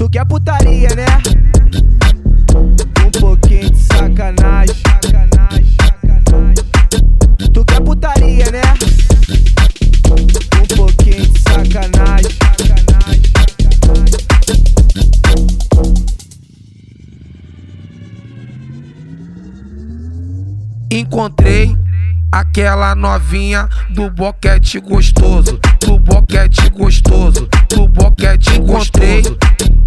Tu quer putaria, né? Um pouquinho de sacanagem. Tu quer putaria, né? Um pouquinho de sacanagem. Encontrei aquela novinha do boquete gostoso, do boquete gostoso, do boquete gostoso.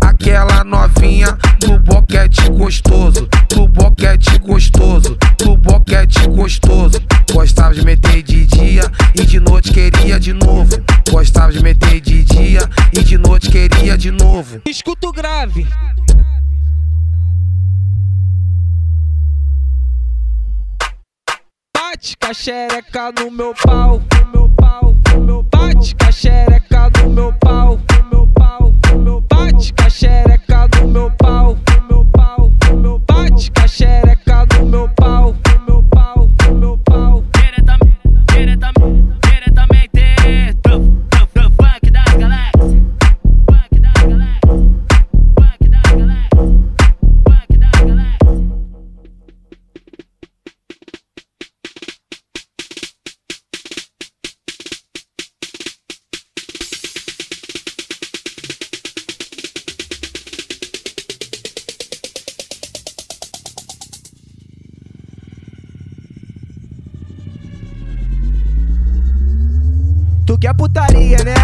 Aquela novinha do boquete gostoso, do boquete gostoso, do boquete gostoso. Gostava de meter de dia e de noite queria de novo. Gostava de meter de dia e de noite queria de novo. Escuto grave. Bate caxereca no meu pau, no meu pau, no meu bate caxereca no Tu quer putaria, né?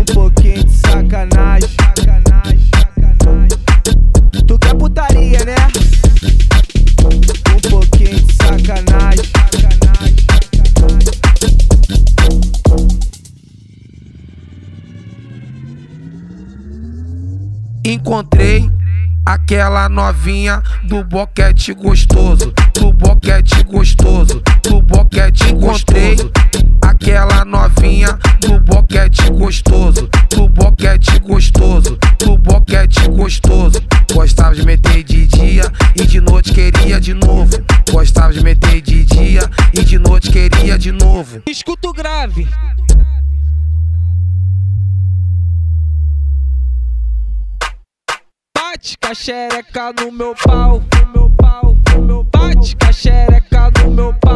Um pouquinho de sacanagem. Tu quer putaria, né? Um pouquinho de sacanagem. Encontrei aquela novinha do boquete gostoso, do boquete gostoso, do Gostava de meter de dia e de noite queria de novo. Escuto grave. Bate caxereca no meu pau, no meu pau, no meu bate no meu pau,